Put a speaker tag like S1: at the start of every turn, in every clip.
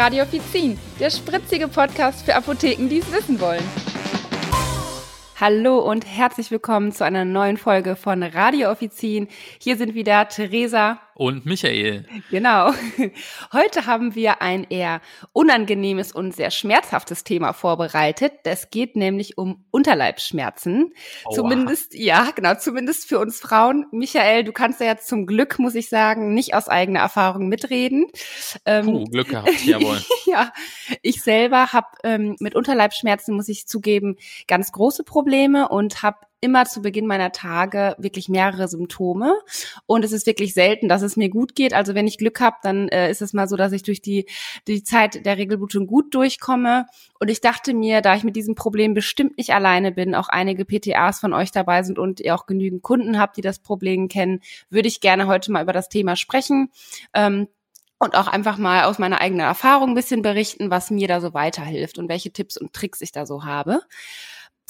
S1: Radio Offizin, der spritzige Podcast für Apotheken, die es wissen wollen. Hallo und herzlich willkommen zu einer neuen Folge von Radio Offizin. Hier sind wieder Theresa
S2: und Michael.
S1: Genau. Heute haben wir ein eher unangenehmes und sehr schmerzhaftes Thema vorbereitet. Es geht nämlich um Unterleibsschmerzen. Oha. Zumindest, ja, genau, zumindest für uns Frauen. Michael, du kannst ja jetzt zum Glück, muss ich sagen, nicht aus eigener Erfahrung mitreden.
S2: Ähm, Puh, Glück gehabt, jawohl.
S1: ja, ich selber habe ähm, mit Unterleibsschmerzen, muss ich zugeben, ganz große Probleme und habe immer zu Beginn meiner Tage wirklich mehrere Symptome und es ist wirklich selten, dass es mir gut geht. Also wenn ich Glück habe, dann äh, ist es mal so, dass ich durch die die Zeit der Regelblutung gut durchkomme. Und ich dachte mir, da ich mit diesem Problem bestimmt nicht alleine bin, auch einige PTAs von euch dabei sind und ihr auch genügend Kunden habt, die das Problem kennen, würde ich gerne heute mal über das Thema sprechen. Ähm, und auch einfach mal aus meiner eigenen Erfahrung ein bisschen berichten, was mir da so weiterhilft und welche Tipps und Tricks ich da so habe.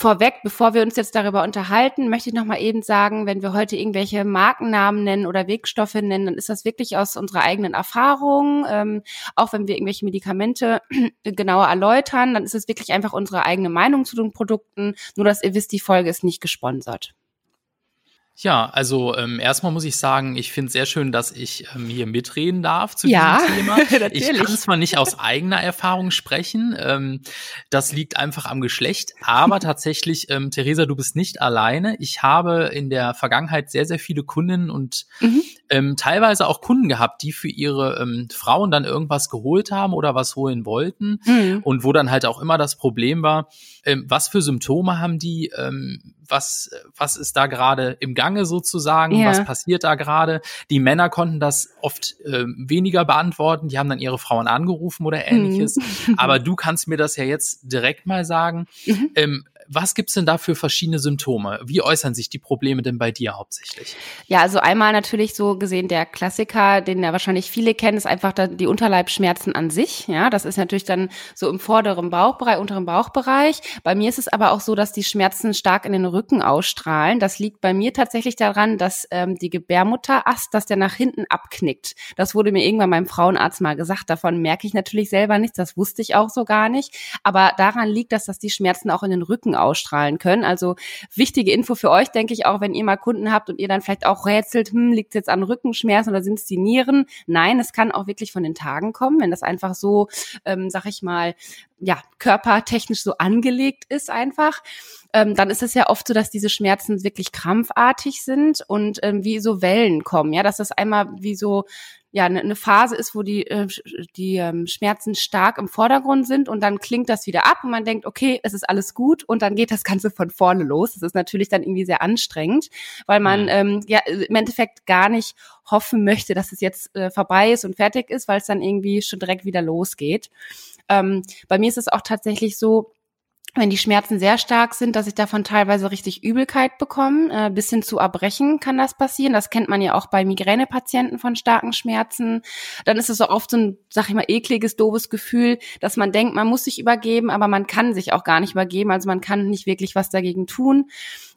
S1: Vorweg, bevor wir uns jetzt darüber unterhalten, möchte ich noch mal eben sagen, wenn wir heute irgendwelche Markennamen nennen oder Wirkstoffe nennen, dann ist das wirklich aus unserer eigenen Erfahrung. Ähm, auch wenn wir irgendwelche Medikamente genauer erläutern, dann ist es wirklich einfach unsere eigene Meinung zu den Produkten. Nur, dass ihr wisst, die Folge ist nicht gesponsert.
S2: Ja, also ähm, erstmal muss ich sagen, ich finde es sehr schön, dass ich ähm, hier mitreden darf zu
S1: ja,
S2: diesem Thema. Natürlich. Ich kann zwar nicht aus eigener Erfahrung sprechen, ähm, das liegt einfach am Geschlecht, aber tatsächlich, ähm, Theresa, du bist nicht alleine. Ich habe in der Vergangenheit sehr, sehr viele Kundinnen und mhm. ähm, teilweise auch Kunden gehabt, die für ihre ähm, Frauen dann irgendwas geholt haben oder was holen wollten mhm. und wo dann halt auch immer das Problem war, ähm, was für Symptome haben die, ähm, was, was ist da gerade im Gange sozusagen, ja. was passiert da gerade. Die Männer konnten das oft äh, weniger beantworten, die haben dann ihre Frauen angerufen oder ähnliches. Mhm. Aber du kannst mir das ja jetzt direkt mal sagen. Mhm. Ähm, was gibt's denn da für verschiedene Symptome? Wie äußern sich die Probleme denn bei dir hauptsächlich?
S1: Ja, also einmal natürlich so gesehen der Klassiker, den ja wahrscheinlich viele kennen, ist einfach die Unterleibschmerzen an sich. Ja, das ist natürlich dann so im vorderen Bauchbereich, unteren Bauchbereich. Bei mir ist es aber auch so, dass die Schmerzen stark in den Rücken ausstrahlen. Das liegt bei mir tatsächlich daran, dass ähm, die Gebärmutterast, dass der nach hinten abknickt. Das wurde mir irgendwann meinem Frauenarzt mal gesagt. Davon merke ich natürlich selber nichts. Das wusste ich auch so gar nicht. Aber daran liegt das, dass die Schmerzen auch in den Rücken ausstrahlen können. Also wichtige Info für euch, denke ich, auch wenn ihr mal Kunden habt und ihr dann vielleicht auch rätselt, hm, liegt es jetzt an Rückenschmerzen oder sind es die Nieren? Nein, es kann auch wirklich von den Tagen kommen, wenn das einfach so, ähm, sag ich mal, ja, körpertechnisch so angelegt ist einfach. Ähm, dann ist es ja oft so, dass diese Schmerzen wirklich krampfartig sind und ähm, wie so Wellen kommen, ja, dass das einmal wie so ja eine ne Phase ist, wo die äh, die ähm, Schmerzen stark im Vordergrund sind und dann klingt das wieder ab und man denkt, okay, es ist alles gut und dann geht das Ganze von vorne los. Das ist natürlich dann irgendwie sehr anstrengend, weil man mhm. ähm, ja im Endeffekt gar nicht hoffen möchte, dass es jetzt äh, vorbei ist und fertig ist, weil es dann irgendwie schon direkt wieder losgeht. Ähm, bei mir ist es auch tatsächlich so, wenn die Schmerzen sehr stark sind, dass ich davon teilweise richtig Übelkeit bekomme, äh, bis hin zu Erbrechen kann das passieren. Das kennt man ja auch bei Migränepatienten von starken Schmerzen. Dann ist es auch oft so ein, sag ich mal, ekliges, doofes Gefühl, dass man denkt, man muss sich übergeben, aber man kann sich auch gar nicht übergeben. Also man kann nicht wirklich was dagegen tun.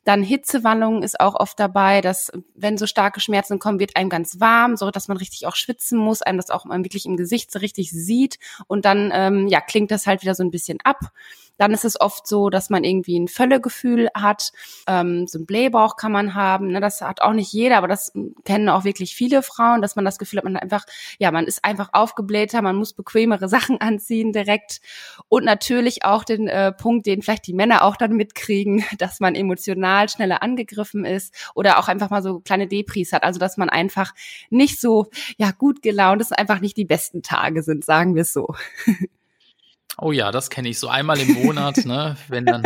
S1: Dann Hitzewallungen ist auch oft dabei, dass wenn so starke Schmerzen kommen, wird einem ganz warm, so dass man richtig auch schwitzen muss, einem das auch wirklich im Gesicht so richtig sieht und dann ähm, ja klingt das halt wieder so ein bisschen ab. Dann ist es oft so, dass man irgendwie ein Völlegefühl hat. Ähm, so ein Blähbauch kann man haben. Ne? Das hat auch nicht jeder, aber das kennen auch wirklich viele Frauen, dass man das Gefühl hat, man einfach, ja, man ist einfach aufgeblähter, man muss bequemere Sachen anziehen direkt. Und natürlich auch den äh, Punkt, den vielleicht die Männer auch dann mitkriegen, dass man emotional schneller angegriffen ist oder auch einfach mal so kleine Depris hat. Also dass man einfach nicht so ja gut gelaunt ist, einfach nicht die besten Tage sind, sagen wir es so.
S2: Oh ja, das kenne ich so einmal im Monat, ne, wenn dann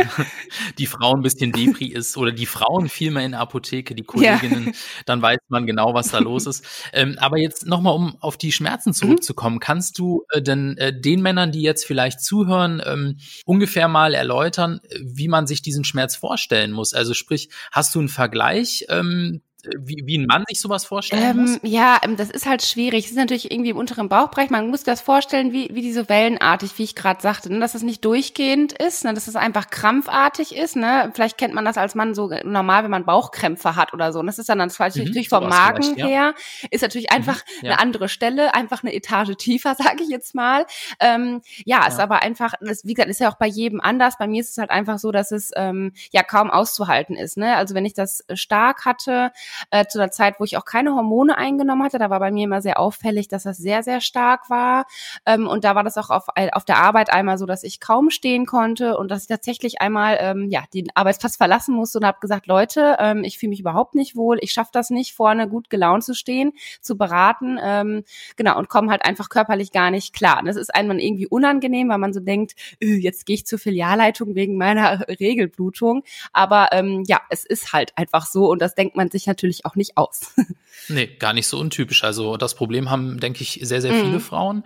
S2: die Frau ein bisschen Depri ist oder die Frauen vielmehr in der Apotheke, die Kolleginnen, ja. dann weiß man genau, was da los ist. Ähm, aber jetzt nochmal, um auf die Schmerzen mhm. zurückzukommen, mhm. kannst du äh, denn äh, den Männern, die jetzt vielleicht zuhören, ähm, ungefähr mal erläutern, wie man sich diesen Schmerz vorstellen muss? Also sprich, hast du einen Vergleich, ähm, wie, wie ein Mann sich sowas vorstellen ähm, muss?
S1: Ja, ähm, das ist halt schwierig. Es ist natürlich irgendwie im unteren Bauchbereich. Man muss das vorstellen, wie, wie diese wellenartig, wie ich gerade sagte, ne? dass es nicht durchgehend ist, ne? dass es einfach krampfartig ist. Ne? Vielleicht kennt man das als Mann so normal, wenn man Bauchkrämpfe hat oder so. Und das ist dann, dann mhm, natürlich vom Magen ja. her, ist natürlich mhm, einfach mhm, ja. eine andere Stelle, einfach eine Etage tiefer, sage ich jetzt mal. Ähm, ja, ja, ist aber einfach, das, wie gesagt, ist ja auch bei jedem anders. Bei mir ist es halt einfach so, dass es ähm, ja kaum auszuhalten ist. Ne? Also wenn ich das stark hatte, äh, zu der Zeit, wo ich auch keine Hormone eingenommen hatte. Da war bei mir immer sehr auffällig, dass das sehr, sehr stark war. Ähm, und da war das auch auf, äh, auf der Arbeit einmal so, dass ich kaum stehen konnte und dass ich tatsächlich einmal ähm, ja den Arbeitsplatz verlassen musste und habe gesagt, Leute, ähm, ich fühle mich überhaupt nicht wohl, ich schaffe das nicht, vorne gut gelaunt zu stehen, zu beraten, ähm, genau, und komme halt einfach körperlich gar nicht klar. Und das ist einem irgendwie unangenehm, weil man so denkt, äh, jetzt gehe ich zur Filialleitung wegen meiner Regelblutung. Aber ähm, ja, es ist halt einfach so und das denkt man sich natürlich auch nicht aus.
S2: nee, gar nicht so untypisch. Also das Problem haben, denke ich, sehr, sehr viele mhm. Frauen.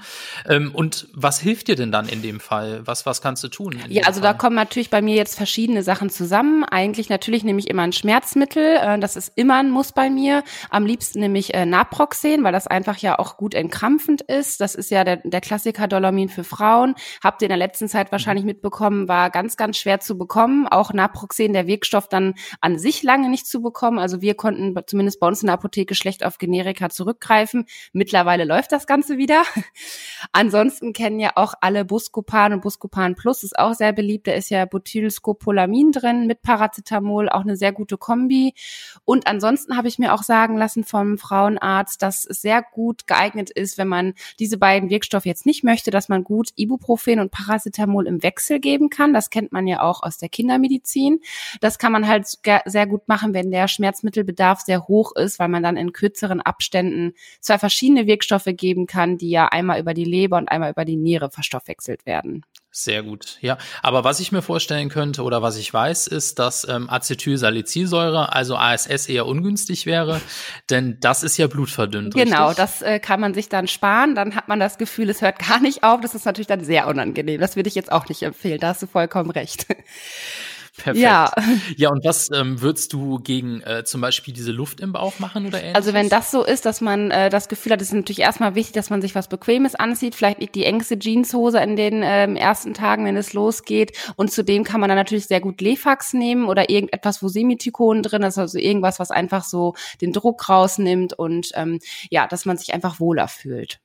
S2: Ähm, und was hilft dir denn dann in dem Fall? Was, was kannst du tun?
S1: Ja, also Fall? da kommen natürlich bei mir jetzt verschiedene Sachen zusammen. Eigentlich natürlich nehme ich immer ein Schmerzmittel. Äh, das ist immer ein Muss bei mir. Am liebsten nehme ich äh, Naproxen, weil das einfach ja auch gut entkrampfend ist. Das ist ja der, der Klassiker Dolomin für Frauen. Habt ihr in der letzten Zeit wahrscheinlich mitbekommen, war ganz, ganz schwer zu bekommen. Auch Naproxen, der Wirkstoff dann an sich lange nicht zu bekommen. Also wir konnten zumindest bei uns in der Apotheke schlecht auf Generika zurückgreifen. Mittlerweile läuft das Ganze wieder. Ansonsten kennen ja auch alle Buscopan und Buscopan Plus ist auch sehr beliebt. Da ist ja Butylscopolamin drin mit Paracetamol, auch eine sehr gute Kombi. Und ansonsten habe ich mir auch sagen lassen vom Frauenarzt, dass es sehr gut geeignet ist, wenn man diese beiden Wirkstoffe jetzt nicht möchte, dass man gut Ibuprofen und Paracetamol im Wechsel geben kann. Das kennt man ja auch aus der Kindermedizin. Das kann man halt sehr gut machen, wenn der Schmerzmittelbedarf sehr hoch ist, weil man dann in kürzeren Abständen zwei verschiedene Wirkstoffe geben kann, die ja einmal über die Leber und einmal über die Niere verstoffwechselt werden.
S2: Sehr gut, ja. Aber was ich mir vorstellen könnte oder was ich weiß, ist, dass ähm, Acetylsalicylsäure, also ASS, eher ungünstig wäre, denn das ist ja blutverdünnt.
S1: Genau, richtig? das äh, kann man sich dann sparen. Dann hat man das Gefühl, es hört gar nicht auf. Das ist natürlich dann sehr unangenehm. Das würde ich jetzt auch nicht empfehlen. Da hast du vollkommen recht.
S2: Perfekt. Ja. ja, und was ähm, würdest du gegen äh, zum Beispiel diese Luft im Bauch machen oder ähnliches?
S1: Also wenn das so ist, dass man äh, das Gefühl hat, ist natürlich erstmal wichtig, dass man sich was Bequemes anzieht, vielleicht nicht die engste Jeanshose in den ähm, ersten Tagen, wenn es losgeht. Und zudem kann man dann natürlich sehr gut Lefax nehmen oder irgendetwas, wo Semithikon drin ist, also irgendwas, was einfach so den Druck rausnimmt und ähm, ja, dass man sich einfach wohler fühlt.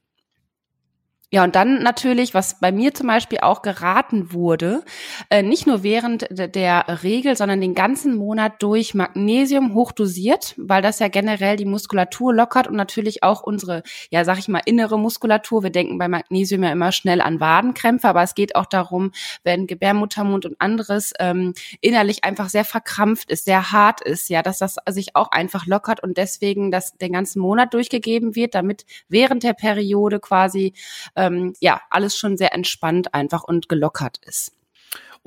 S1: Ja, und dann natürlich, was bei mir zum Beispiel auch geraten wurde, äh, nicht nur während der Regel, sondern den ganzen Monat durch Magnesium hochdosiert, weil das ja generell die Muskulatur lockert und natürlich auch unsere, ja, sag ich mal, innere Muskulatur. Wir denken bei Magnesium ja immer schnell an Wadenkrämpfe, aber es geht auch darum, wenn Gebärmuttermund und anderes ähm, innerlich einfach sehr verkrampft ist, sehr hart ist, ja, dass das sich auch einfach lockert und deswegen das den ganzen Monat durchgegeben wird, damit während der Periode quasi ähm, ja alles schon sehr entspannt einfach und gelockert ist.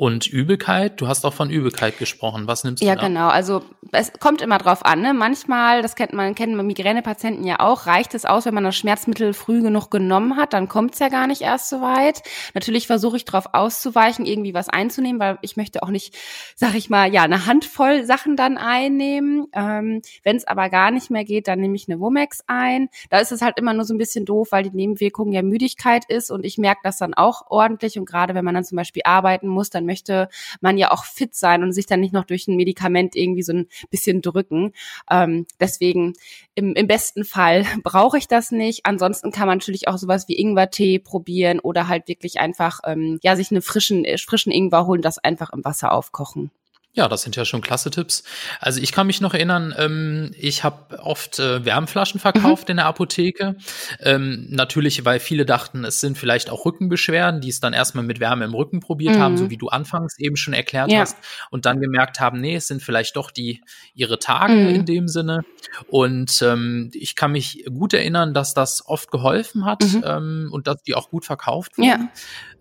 S2: Und Übelkeit, du hast auch von Übelkeit gesprochen. Was nimmst du
S1: Ja, da? genau. Also es kommt immer drauf an. Ne? Manchmal, das kennt man, kennen Migränepatienten ja auch, reicht es aus, wenn man das Schmerzmittel früh genug genommen hat, dann kommt es ja gar nicht erst so weit. Natürlich versuche ich darauf auszuweichen, irgendwie was einzunehmen, weil ich möchte auch nicht, sag ich mal, ja, eine Handvoll Sachen dann einnehmen. Ähm, wenn es aber gar nicht mehr geht, dann nehme ich eine Womex ein. Da ist es halt immer nur so ein bisschen doof, weil die Nebenwirkung ja Müdigkeit ist und ich merke das dann auch ordentlich und gerade wenn man dann zum Beispiel arbeiten muss, dann möchte man ja auch fit sein und sich dann nicht noch durch ein Medikament irgendwie so ein bisschen drücken. Ähm, deswegen im, im besten Fall brauche ich das nicht. Ansonsten kann man natürlich auch sowas wie Ingwertee probieren oder halt wirklich einfach ähm, ja sich eine frischen frischen Ingwer holen, das einfach im Wasser aufkochen.
S2: Ja, das sind ja schon klasse Tipps. Also ich kann mich noch erinnern, ähm, ich habe oft äh, Wärmflaschen verkauft mhm. in der Apotheke. Ähm, natürlich, weil viele dachten, es sind vielleicht auch Rückenbeschwerden, die es dann erstmal mit Wärme im Rücken probiert mhm. haben, so wie du anfangs eben schon erklärt ja. hast, und dann gemerkt haben, nee, es sind vielleicht doch die ihre Tage mhm. in dem Sinne. Und ähm, ich kann mich gut erinnern, dass das oft geholfen hat mhm. ähm, und dass die auch gut verkauft wurden. Ja.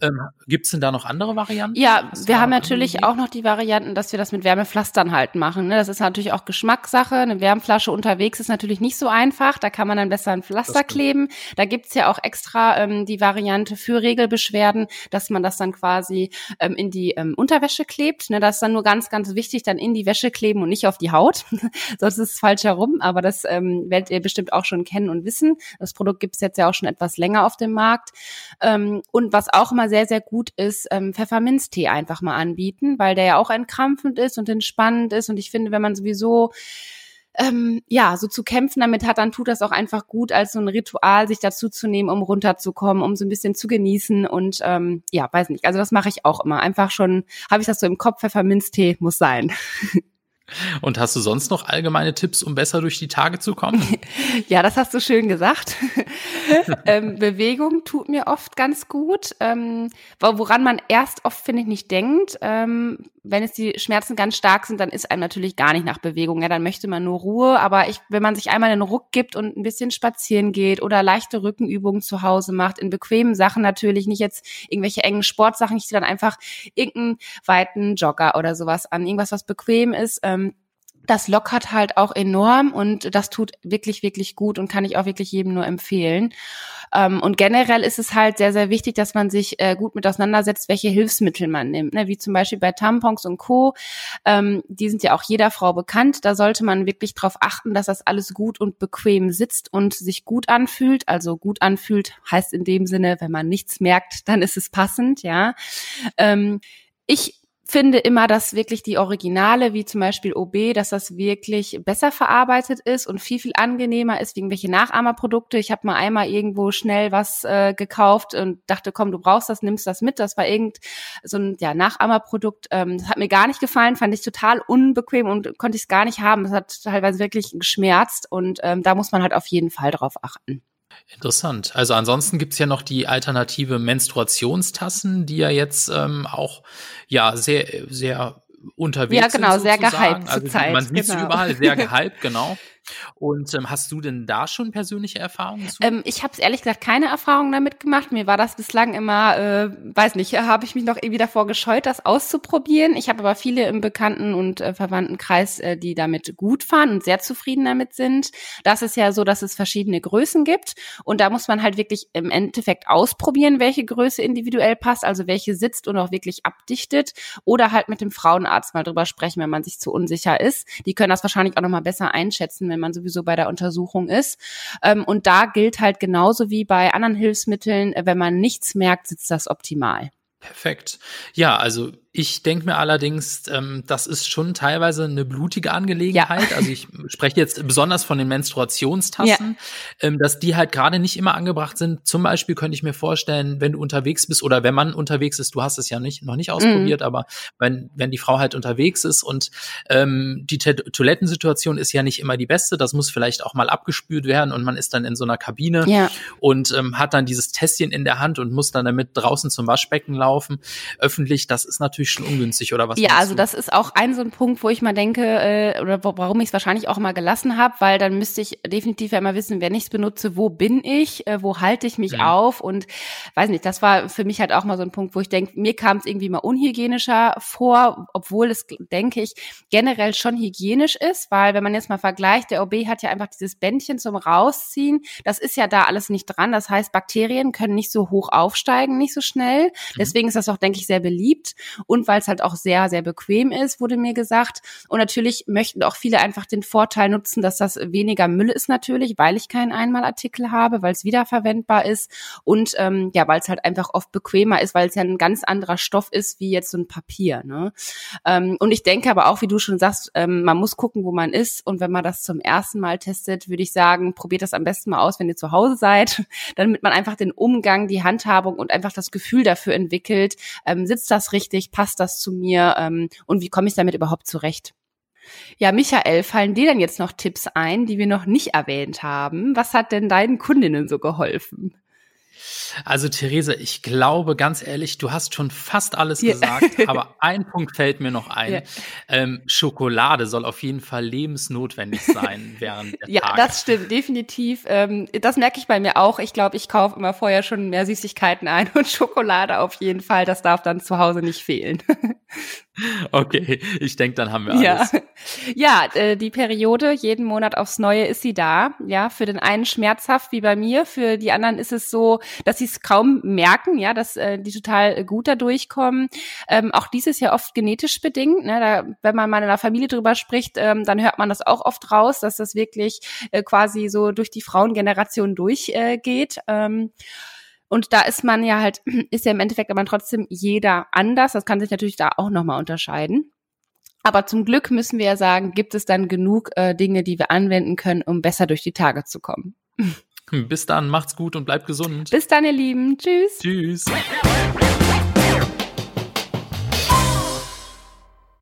S2: Ähm, Gibt es denn da noch andere Varianten?
S1: Ja, wir haben natürlich auch noch die Varianten, dass wir das mit Wärmepflastern halt machen. Ne? Das ist natürlich auch Geschmackssache. Eine Wärmflasche unterwegs ist natürlich nicht so einfach. Da kann man dann besser ein Pflaster kleben. Da gibt's ja auch extra ähm, die Variante für Regelbeschwerden, dass man das dann quasi ähm, in die ähm, Unterwäsche klebt. Ne? Das ist dann nur ganz, ganz wichtig, dann in die Wäsche kleben und nicht auf die Haut. Sonst ist es falsch herum. Aber das ähm, werdet ihr bestimmt auch schon kennen und wissen. Das Produkt gibt's jetzt ja auch schon etwas länger auf dem Markt. Ähm, und was auch immer sehr, sehr gut ist, ähm, Pfefferminztee einfach mal anbieten, weil der ja auch entkrampfend ist und entspannend ist. Und ich finde, wenn man sowieso ähm, ja, so zu kämpfen damit hat, dann tut das auch einfach gut, als so ein Ritual sich dazu zu nehmen, um runterzukommen, um so ein bisschen zu genießen und ähm, ja, weiß nicht. Also das mache ich auch immer. Einfach schon, habe ich das so im Kopf, Pfefferminztee muss sein.
S2: Und hast du sonst noch allgemeine Tipps, um besser durch die Tage zu kommen?
S1: ja, das hast du schön gesagt. ähm, Bewegung tut mir oft ganz gut, ähm, woran man erst oft, finde ich, nicht denkt. Ähm, wenn es die Schmerzen ganz stark sind, dann ist einem natürlich gar nicht nach Bewegung. Ja, dann möchte man nur Ruhe. Aber ich, wenn man sich einmal einen Ruck gibt und ein bisschen spazieren geht oder leichte Rückenübungen zu Hause macht, in bequemen Sachen natürlich, nicht jetzt irgendwelche engen Sportsachen, ich ziehe dann einfach irgendeinen weiten Jogger oder sowas an, irgendwas, was bequem ist. Ähm, das lockert halt auch enorm und das tut wirklich, wirklich gut und kann ich auch wirklich jedem nur empfehlen. Ähm, und generell ist es halt sehr, sehr wichtig, dass man sich äh, gut mit auseinandersetzt, welche Hilfsmittel man nimmt, ne? wie zum Beispiel bei Tampons und Co. Ähm, die sind ja auch jeder Frau bekannt. Da sollte man wirklich darauf achten, dass das alles gut und bequem sitzt und sich gut anfühlt. Also gut anfühlt heißt in dem Sinne, wenn man nichts merkt, dann ist es passend, ja. Ähm, ich finde immer, dass wirklich die Originale, wie zum Beispiel OB, dass das wirklich besser verarbeitet ist und viel, viel angenehmer ist wie irgendwelche Nachahmerprodukte. Ich habe mal einmal irgendwo schnell was äh, gekauft und dachte, komm, du brauchst das, nimmst das mit. Das war irgend so ein ja, Nachahmerprodukt. Ähm, das hat mir gar nicht gefallen, fand ich total unbequem und konnte ich es gar nicht haben. Das hat teilweise wirklich geschmerzt und ähm, da muss man halt auf jeden Fall drauf achten.
S2: Interessant. Also ansonsten gibt's ja noch die alternative Menstruationstassen, die ja jetzt ähm, auch ja sehr, sehr unterwegs
S1: sind. Ja, genau,
S2: sind,
S1: sehr gehypt also,
S2: Zeit. Man sieht genau. überall, sehr gehypt, genau. Und ähm, hast du denn da schon persönliche Erfahrungen zu?
S1: Ähm, ich habe ehrlich gesagt keine Erfahrungen damit gemacht. Mir war das bislang immer, äh, weiß nicht, habe ich mich noch irgendwie davor gescheut, das auszuprobieren. Ich habe aber viele im Bekannten- und äh, Verwandtenkreis, äh, die damit gut fahren und sehr zufrieden damit sind. Das ist ja so, dass es verschiedene Größen gibt und da muss man halt wirklich im Endeffekt ausprobieren, welche Größe individuell passt, also welche sitzt und auch wirklich abdichtet oder halt mit dem Frauenarzt mal drüber sprechen, wenn man sich zu unsicher ist. Die können das wahrscheinlich auch noch mal besser einschätzen, wenn man sowieso bei der Untersuchung ist. Ähm, und da gilt halt genauso wie bei anderen Hilfsmitteln, äh, wenn man nichts merkt, sitzt das optimal.
S2: Perfekt. Ja, also ich denke mir allerdings, ähm, das ist schon teilweise eine blutige Angelegenheit. Ja. Also ich spreche jetzt besonders von den Menstruationstassen, ja. ähm, dass die halt gerade nicht immer angebracht sind. Zum Beispiel könnte ich mir vorstellen, wenn du unterwegs bist oder wenn man unterwegs ist, du hast es ja nicht noch nicht ausprobiert, mhm. aber wenn wenn die Frau halt unterwegs ist und ähm, die Toilettensituation ist ja nicht immer die beste, das muss vielleicht auch mal abgespült werden und man ist dann in so einer Kabine ja. und ähm, hat dann dieses Tässchen in der Hand und muss dann damit draußen zum Waschbecken laufen. Öffentlich, das ist natürlich natürlich schon ungünstig, oder was?
S1: Ja, also das ist auch ein so ein Punkt, wo ich mal denke, äh, oder warum ich es wahrscheinlich auch mal gelassen habe, weil dann müsste ich definitiv ja immer wissen, wenn ich es benutze, wo bin ich, äh, wo halte ich mich ja. auf und weiß nicht, das war für mich halt auch mal so ein Punkt, wo ich denke, mir kam es irgendwie mal unhygienischer vor, obwohl es, denke ich, generell schon hygienisch ist, weil wenn man jetzt mal vergleicht, der OB hat ja einfach dieses Bändchen zum Rausziehen, das ist ja da alles nicht dran, das heißt, Bakterien können nicht so hoch aufsteigen, nicht so schnell, mhm. deswegen ist das auch, denke ich, sehr beliebt und weil es halt auch sehr, sehr bequem ist, wurde mir gesagt. Und natürlich möchten auch viele einfach den Vorteil nutzen, dass das weniger Müll ist natürlich, weil ich keinen Einmalartikel habe, weil es wiederverwendbar ist und ähm, ja, weil es halt einfach oft bequemer ist, weil es ja ein ganz anderer Stoff ist wie jetzt so ein Papier. Ne? Ähm, und ich denke aber auch, wie du schon sagst, ähm, man muss gucken, wo man ist. Und wenn man das zum ersten Mal testet, würde ich sagen, probiert das am besten mal aus, wenn ihr zu Hause seid, damit man einfach den Umgang, die Handhabung und einfach das Gefühl dafür entwickelt, ähm, sitzt das richtig, passt das zu mir ähm, und wie komme ich damit überhaupt zurecht? Ja, Michael, fallen dir denn jetzt noch Tipps ein, die wir noch nicht erwähnt haben? Was hat denn deinen Kundinnen so geholfen?
S2: Also Therese, ich glaube ganz ehrlich, du hast schon fast alles yeah. gesagt, aber ein Punkt fällt mir noch ein. Yeah. Ähm, Schokolade soll auf jeden Fall lebensnotwendig sein während der
S1: Ja,
S2: Tage.
S1: das stimmt, definitiv. Ähm, das merke ich bei mir auch. Ich glaube, ich kaufe immer vorher schon mehr Süßigkeiten ein und Schokolade auf jeden Fall. Das darf dann zu Hause nicht fehlen.
S2: Okay, ich denke, dann haben wir alles.
S1: Ja, ja äh, die Periode, jeden Monat aufs Neue ist sie da. Ja, für den einen schmerzhaft wie bei mir, für die anderen ist es so, dass sie es kaum merken, ja, dass äh, die total gut da durchkommen. Ähm, auch dies ist ja oft genetisch bedingt. Ne? Da, wenn man mal in der Familie drüber spricht, ähm, dann hört man das auch oft raus, dass das wirklich äh, quasi so durch die Frauengeneration durchgeht. Äh, ähm, und da ist man ja halt, ist ja im Endeffekt aber trotzdem jeder anders. Das kann sich natürlich da auch nochmal unterscheiden. Aber zum Glück müssen wir ja sagen, gibt es dann genug äh, Dinge, die wir anwenden können, um besser durch die Tage zu kommen.
S2: Bis dann, macht's gut und bleibt gesund.
S1: Bis dann, ihr Lieben. Tschüss.
S2: Tschüss.